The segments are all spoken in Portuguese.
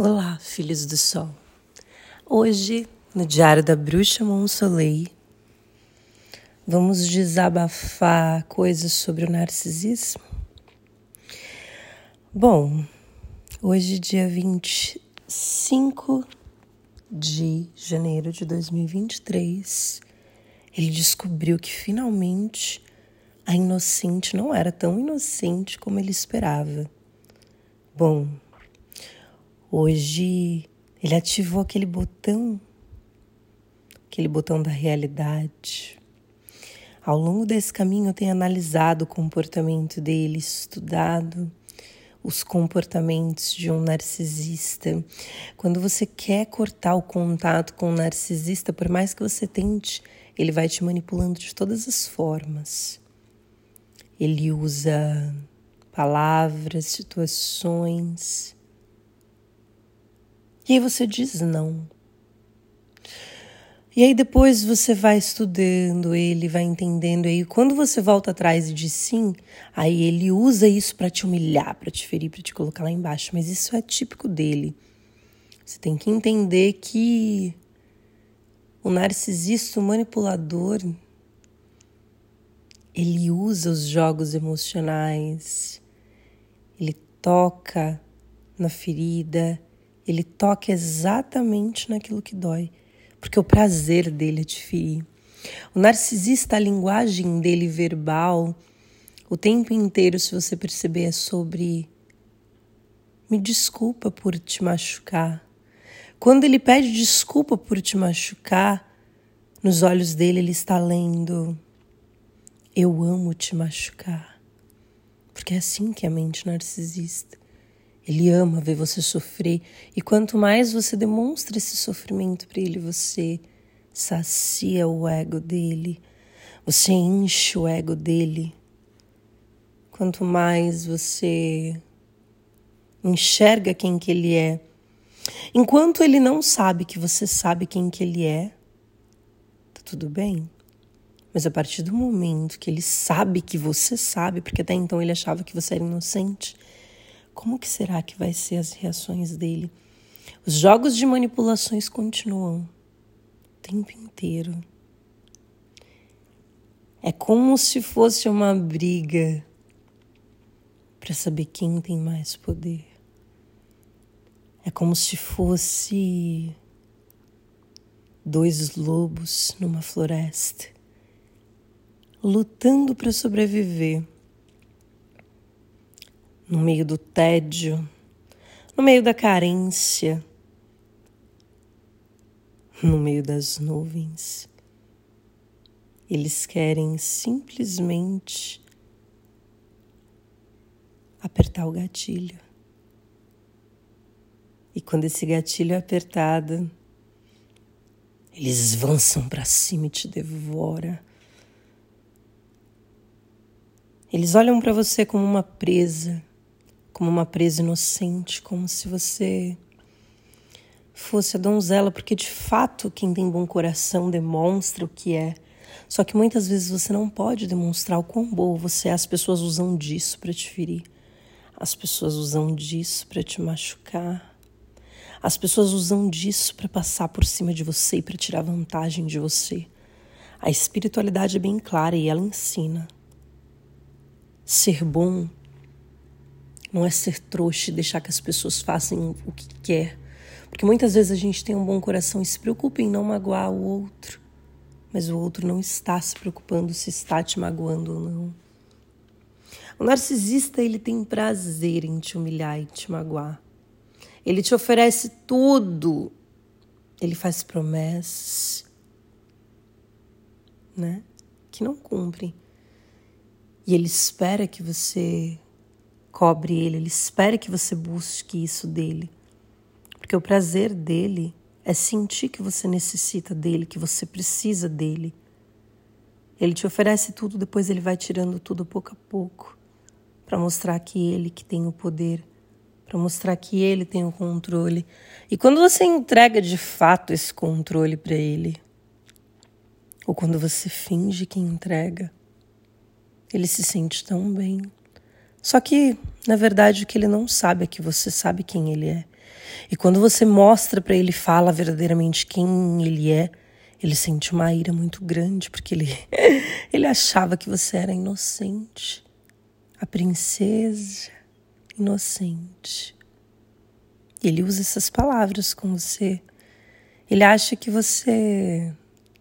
Olá, filhos do sol. Hoje, no Diário da Bruxa Monsoleil, vamos desabafar coisas sobre o narcisismo. Bom, hoje, dia 25 de janeiro de 2023, ele descobriu que finalmente a inocente não era tão inocente como ele esperava. Bom, Hoje ele ativou aquele botão, aquele botão da realidade. Ao longo desse caminho eu tenho analisado o comportamento dele, estudado os comportamentos de um narcisista. Quando você quer cortar o contato com um narcisista, por mais que você tente, ele vai te manipulando de todas as formas. Ele usa palavras, situações e aí você diz não. E aí depois você vai estudando ele, vai entendendo. E aí quando você volta atrás e diz sim, aí ele usa isso para te humilhar, para te ferir, para te colocar lá embaixo. Mas isso é típico dele. Você tem que entender que o narcisista, o manipulador, ele usa os jogos emocionais, ele toca na ferida, ele toca exatamente naquilo que dói, porque o prazer dele é te ferir. O narcisista, a linguagem dele verbal, o tempo inteiro, se você perceber, é sobre me desculpa por te machucar. Quando ele pede desculpa por te machucar, nos olhos dele ele está lendo: Eu amo te machucar. Porque é assim que a mente narcisista. Ele ama ver você sofrer e quanto mais você demonstra esse sofrimento para ele, você sacia o ego dele, você enche o ego dele. Quanto mais você enxerga quem que ele é, enquanto ele não sabe que você sabe quem que ele é, tá tudo bem. Mas a partir do momento que ele sabe que você sabe, porque até então ele achava que você era inocente, como que será que vai ser as reações dele? Os jogos de manipulações continuam o tempo inteiro. É como se fosse uma briga para saber quem tem mais poder. É como se fosse dois lobos numa floresta lutando para sobreviver no meio do tédio, no meio da carência, no meio das nuvens. Eles querem simplesmente apertar o gatilho. E quando esse gatilho é apertado, eles avançam para cima e te devora. Eles olham para você como uma presa como uma presa inocente, como se você fosse a donzela, porque de fato quem tem bom coração demonstra o que é. Só que muitas vezes você não pode demonstrar o quão boa você é. As pessoas usam disso para te ferir. As pessoas usam disso para te machucar. As pessoas usam disso para passar por cima de você e para tirar vantagem de você. A espiritualidade é bem clara e ela ensina. Ser bom não é ser trouxa e deixar que as pessoas façam o que quer. Porque muitas vezes a gente tem um bom coração e se preocupa em não magoar o outro, mas o outro não está se preocupando se está te magoando ou não. O narcisista, ele tem prazer em te humilhar e te magoar. Ele te oferece tudo. Ele faz promessas, né? Que não cumprem. E ele espera que você cobre ele, ele espera que você busque isso dele. Porque o prazer dele é sentir que você necessita dele, que você precisa dele. Ele te oferece tudo, depois ele vai tirando tudo pouco a pouco, para mostrar que ele que tem o poder, para mostrar que ele tem o controle. E quando você entrega de fato esse controle para ele, ou quando você finge que entrega, ele se sente tão bem. Só que, na verdade, o que ele não sabe é que você sabe quem ele é. E quando você mostra para ele, fala verdadeiramente quem ele é, ele sente uma ira muito grande, porque ele, ele achava que você era inocente, a princesa inocente. E ele usa essas palavras com você. Ele acha que você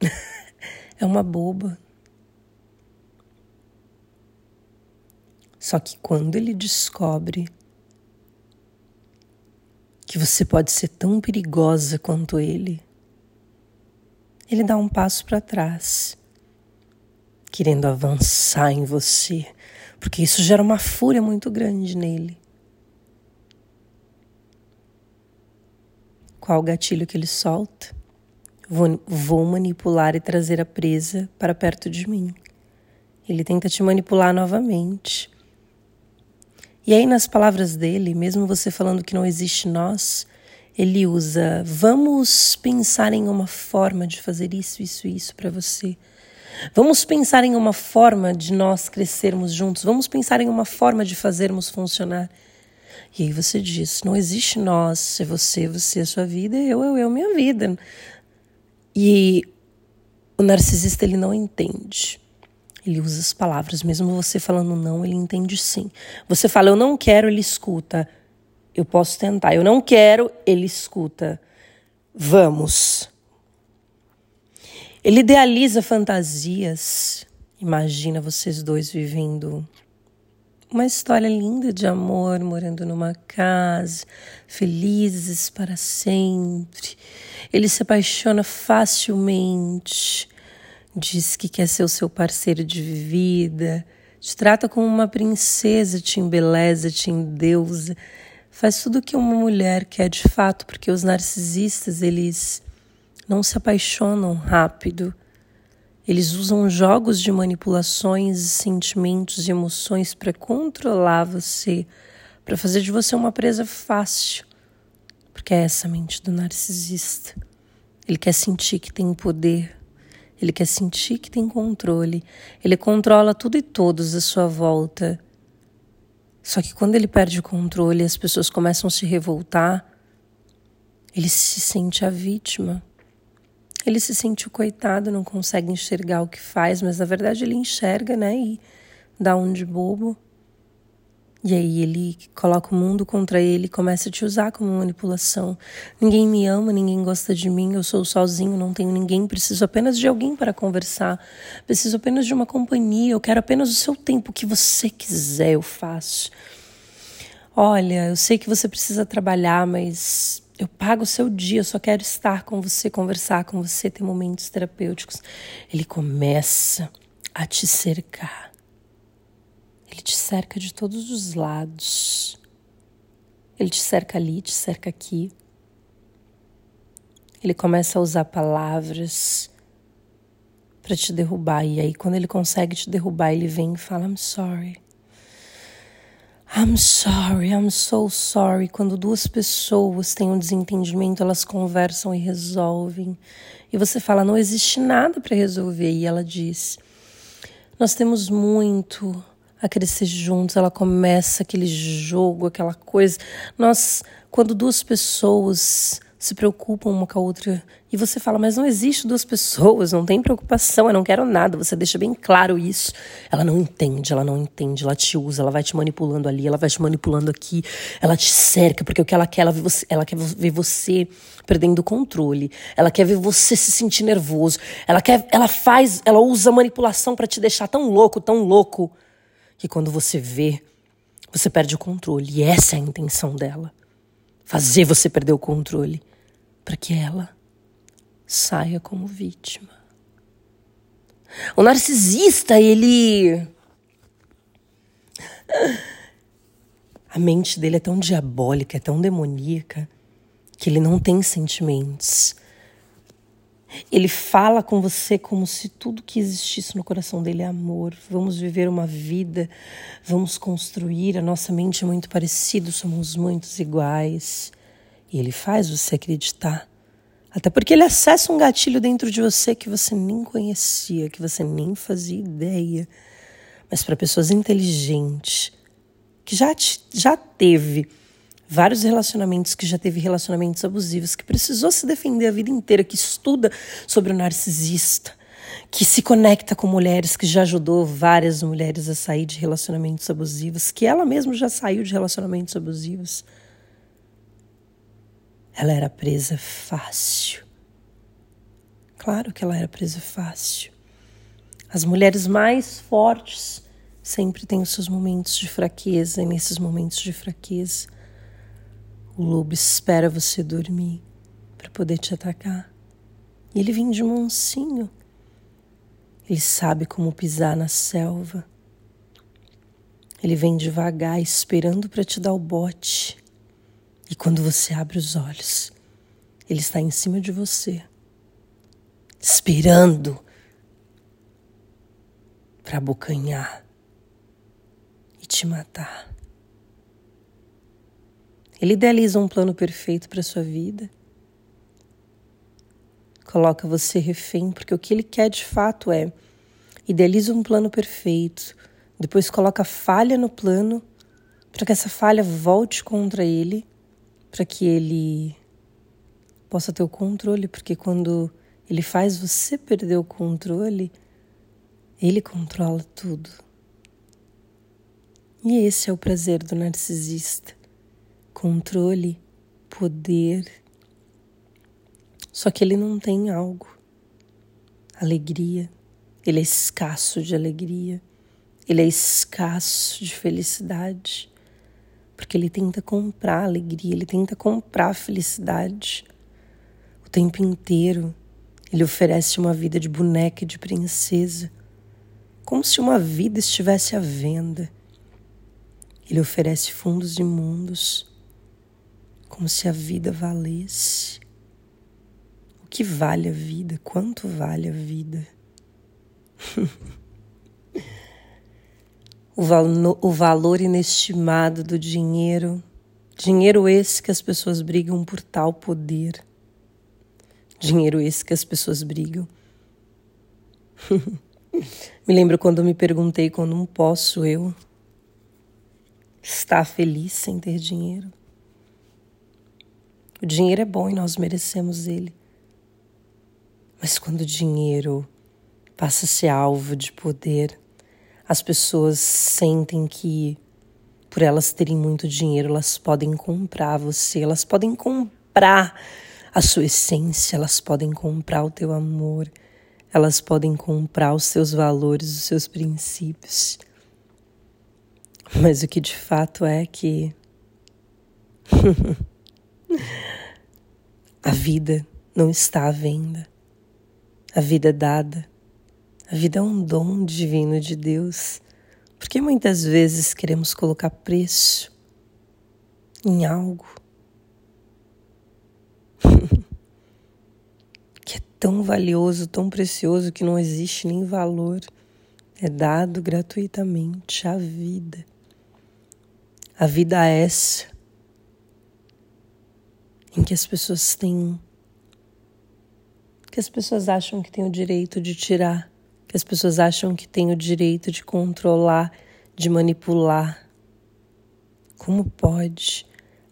é uma boba. Só que quando ele descobre que você pode ser tão perigosa quanto ele, ele dá um passo para trás, querendo avançar em você, porque isso gera uma fúria muito grande nele. Qual o gatilho que ele solta? Vou, vou manipular e trazer a presa para perto de mim. Ele tenta te manipular novamente. E aí, nas palavras dele, mesmo você falando que não existe nós, ele usa: vamos pensar em uma forma de fazer isso, isso, isso para você. Vamos pensar em uma forma de nós crescermos juntos. Vamos pensar em uma forma de fazermos funcionar. E aí você diz: não existe nós, é você, você, a sua vida, eu, eu, eu, minha vida. E o narcisista ele não entende. Ele usa as palavras, mesmo você falando não, ele entende sim. Você fala eu não quero, ele escuta. Eu posso tentar. Eu não quero, ele escuta. Vamos. Ele idealiza fantasias. Imagina vocês dois vivendo uma história linda de amor, morando numa casa, felizes para sempre. Ele se apaixona facilmente, diz que quer ser o seu parceiro de vida, te trata como uma princesa, te embeleza, te endeusa, faz tudo o que uma mulher quer de fato, porque os narcisistas, eles não se apaixonam rápido eles usam jogos de manipulações, sentimentos e emoções para controlar você, para fazer de você uma presa fácil. Porque é essa a mente do narcisista. Ele quer sentir que tem poder, ele quer sentir que tem controle, ele controla tudo e todos à sua volta. Só que quando ele perde o controle as pessoas começam a se revoltar, ele se sente a vítima. Ele se sente o coitado, não consegue enxergar o que faz, mas na verdade ele enxerga, né? E dá um de bobo. E aí ele coloca o mundo contra ele começa a te usar como manipulação. Ninguém me ama, ninguém gosta de mim, eu sou sozinho, não tenho ninguém, preciso apenas de alguém para conversar. Preciso apenas de uma companhia, eu quero apenas o seu tempo, o que você quiser eu faço. Olha, eu sei que você precisa trabalhar, mas eu pago o seu dia, eu só quero estar com você, conversar com você, ter momentos terapêuticos. Ele começa a te cercar. Ele te cerca de todos os lados. Ele te cerca ali, te cerca aqui. Ele começa a usar palavras para te derrubar. E aí, quando ele consegue te derrubar, ele vem e fala: I'm sorry. I'm sorry, I'm so sorry. Quando duas pessoas têm um desentendimento, elas conversam e resolvem. E você fala, não existe nada para resolver. E ela diz, nós temos muito a crescer juntos. Ela começa aquele jogo, aquela coisa. Nós, quando duas pessoas se preocupam uma com a outra. E você fala, mas não existe duas pessoas, não tem preocupação, eu não quero nada. Você deixa bem claro isso. Ela não entende, ela não entende, ela te usa, ela vai te manipulando ali, ela vai te manipulando aqui, ela te cerca, porque o que ela quer, ela, você, ela quer ver você perdendo o controle, ela quer ver você se sentir nervoso, ela quer, ela faz, ela usa manipulação para te deixar tão louco, tão louco, que quando você vê, você perde o controle. E essa é a intenção dela fazer você perder o controle para que ela saia como vítima. O narcisista, ele. A mente dele é tão diabólica, é tão demoníaca, que ele não tem sentimentos. Ele fala com você como se tudo que existisse no coração dele é amor. Vamos viver uma vida, vamos construir. A nossa mente é muito parecida, somos muitos iguais. E ele faz você acreditar. Até porque ele acessa um gatilho dentro de você que você nem conhecia, que você nem fazia ideia. Mas para pessoas inteligentes, que já, te, já teve Vários relacionamentos que já teve relacionamentos abusivos, que precisou se defender a vida inteira, que estuda sobre o narcisista, que se conecta com mulheres, que já ajudou várias mulheres a sair de relacionamentos abusivos, que ela mesma já saiu de relacionamentos abusivos. Ela era presa fácil. Claro que ela era presa fácil. As mulheres mais fortes sempre têm os seus momentos de fraqueza, e nesses momentos de fraqueza, o lobo espera você dormir para poder te atacar. E ele vem de mansinho. Ele sabe como pisar na selva. Ele vem devagar, esperando para te dar o bote. E quando você abre os olhos, ele está em cima de você, esperando para abocanhar e te matar. Ele idealiza um plano perfeito para sua vida. Coloca você refém, porque o que ele quer de fato é idealiza um plano perfeito, depois coloca falha no plano para que essa falha volte contra ele, para que ele possa ter o controle, porque quando ele faz você perder o controle, ele controla tudo. E esse é o prazer do narcisista: controle, poder. Só que ele não tem algo. Alegria. Ele é escasso de alegria. Ele é escasso de felicidade. Porque ele tenta comprar alegria, ele tenta comprar felicidade. O tempo inteiro ele oferece uma vida de boneca e de princesa como se uma vida estivesse à venda. Ele oferece fundos imundos, como se a vida valesse. O que vale a vida? Quanto vale a vida? o, val o valor inestimado do dinheiro, dinheiro esse que as pessoas brigam por tal poder, dinheiro esse que as pessoas brigam. Me lembro quando me perguntei quando não posso eu estar feliz sem ter dinheiro. O dinheiro é bom e nós merecemos ele. Mas quando o dinheiro passa a ser alvo de poder, as pessoas sentem que, por elas terem muito dinheiro, elas podem comprar você, elas podem comprar a sua essência, elas podem comprar o teu amor elas podem comprar os seus valores, os seus princípios. Mas o que de fato é que a vida não está à venda. A vida é dada. A vida é um dom divino de Deus. Porque muitas vezes queremos colocar preço em algo tão valioso, tão precioso que não existe nem valor. É dado gratuitamente a vida. A vida é essa em que as pessoas têm que as pessoas acham que têm o direito de tirar, que as pessoas acham que têm o direito de controlar, de manipular. Como pode?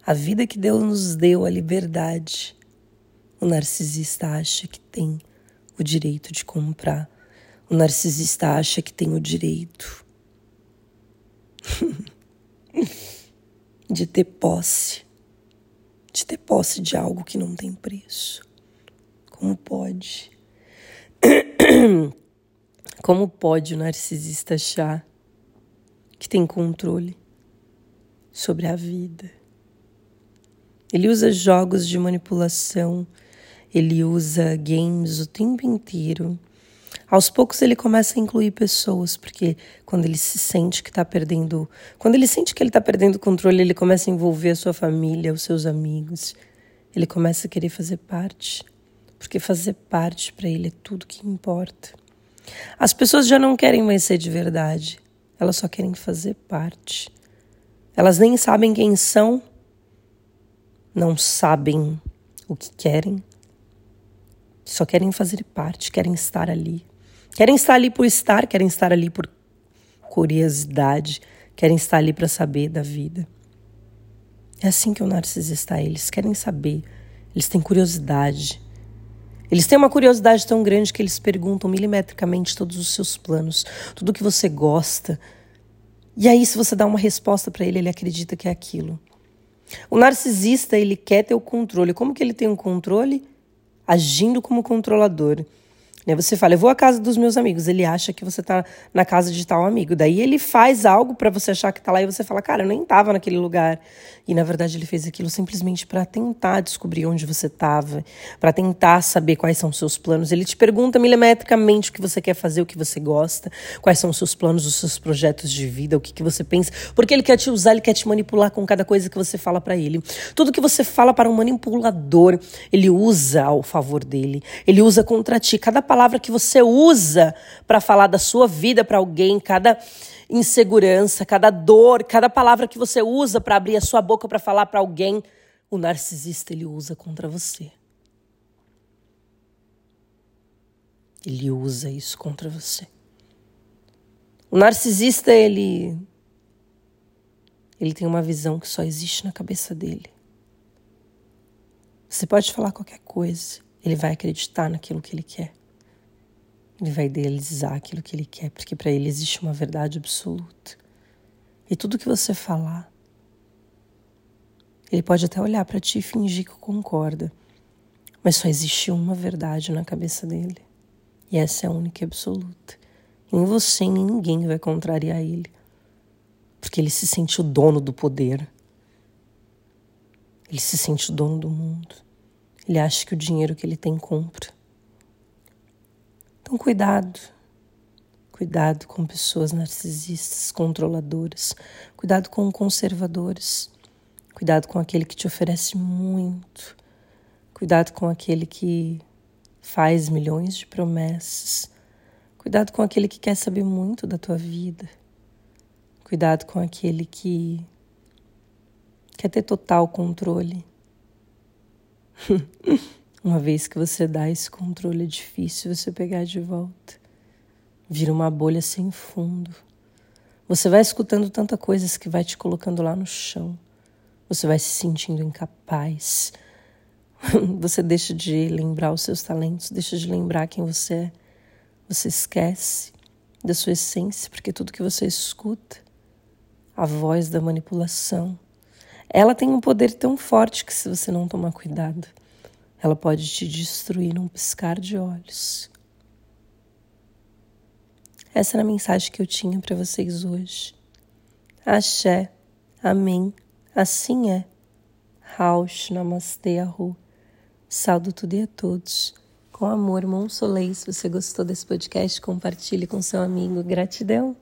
A vida que Deus nos deu, a liberdade, o narcisista acha que tem o direito de comprar. O narcisista acha que tem o direito de ter posse, de ter posse de algo que não tem preço. Como pode? Como pode o narcisista achar que tem controle sobre a vida? Ele usa jogos de manipulação ele usa games o tempo inteiro. Aos poucos ele começa a incluir pessoas, porque quando ele se sente que está perdendo, quando ele sente que ele está perdendo o controle, ele começa a envolver a sua família, os seus amigos. Ele começa a querer fazer parte, porque fazer parte para ele é tudo que importa. As pessoas já não querem mais ser de verdade, elas só querem fazer parte. Elas nem sabem quem são, não sabem o que querem, só querem fazer parte, querem estar ali. Querem estar ali por estar, querem estar ali por curiosidade, querem estar ali para saber da vida. É assim que o narcisista é. Eles querem saber, eles têm curiosidade. Eles têm uma curiosidade tão grande que eles perguntam milimetricamente todos os seus planos, tudo que você gosta. E aí, se você dá uma resposta para ele, ele acredita que é aquilo. O narcisista, ele quer ter o controle. Como que ele tem um controle? Agindo como controlador. Né? Você fala, eu vou à casa dos meus amigos. Ele acha que você está na casa de tal amigo. Daí ele faz algo para você achar que está lá e você fala, cara, eu nem estava naquele lugar. E na verdade ele fez aquilo simplesmente para tentar descobrir onde você estava, para tentar saber quais são os seus planos. Ele te pergunta milimetricamente o que você quer fazer, o que você gosta, quais são os seus planos, os seus projetos de vida, o que, que você pensa. Porque ele quer te usar, ele quer te manipular com cada coisa que você fala para ele. Tudo que você fala para um manipulador, ele usa ao favor dele. Ele usa contra ti. Cada palavra palavra que você usa para falar da sua vida para alguém, cada insegurança, cada dor, cada palavra que você usa para abrir a sua boca para falar para alguém, o narcisista ele usa contra você. Ele usa isso contra você. O narcisista ele ele tem uma visão que só existe na cabeça dele. Você pode falar qualquer coisa, ele vai acreditar naquilo que ele quer. Ele vai idealizar aquilo que ele quer, porque para ele existe uma verdade absoluta. E tudo que você falar, ele pode até olhar para ti e fingir que concorda, mas só existe uma verdade na cabeça dele. E essa é a única e absoluta. Em você, em ninguém vai contrariar ele, porque ele se sente o dono do poder. Ele se sente o dono do mundo. Ele acha que o dinheiro que ele tem compra. Então, cuidado. Cuidado com pessoas narcisistas, controladoras. Cuidado com conservadores. Cuidado com aquele que te oferece muito. Cuidado com aquele que faz milhões de promessas. Cuidado com aquele que quer saber muito da tua vida. Cuidado com aquele que quer ter total controle. Uma vez que você dá esse controle, é difícil você pegar de volta. Vira uma bolha sem fundo. Você vai escutando tanta coisas que vai te colocando lá no chão. Você vai se sentindo incapaz. Você deixa de lembrar os seus talentos, deixa de lembrar quem você é. Você esquece da sua essência, porque tudo que você escuta, a voz da manipulação, ela tem um poder tão forte que se você não tomar cuidado, ela pode te destruir num piscar de olhos. Essa era a mensagem que eu tinha para vocês hoje. Axé, Amém, assim é. Raush, Namastê, Arru. Saldo tudo e a todos. Com amor, Monsolei. Se você gostou desse podcast, compartilhe com seu amigo. Gratidão.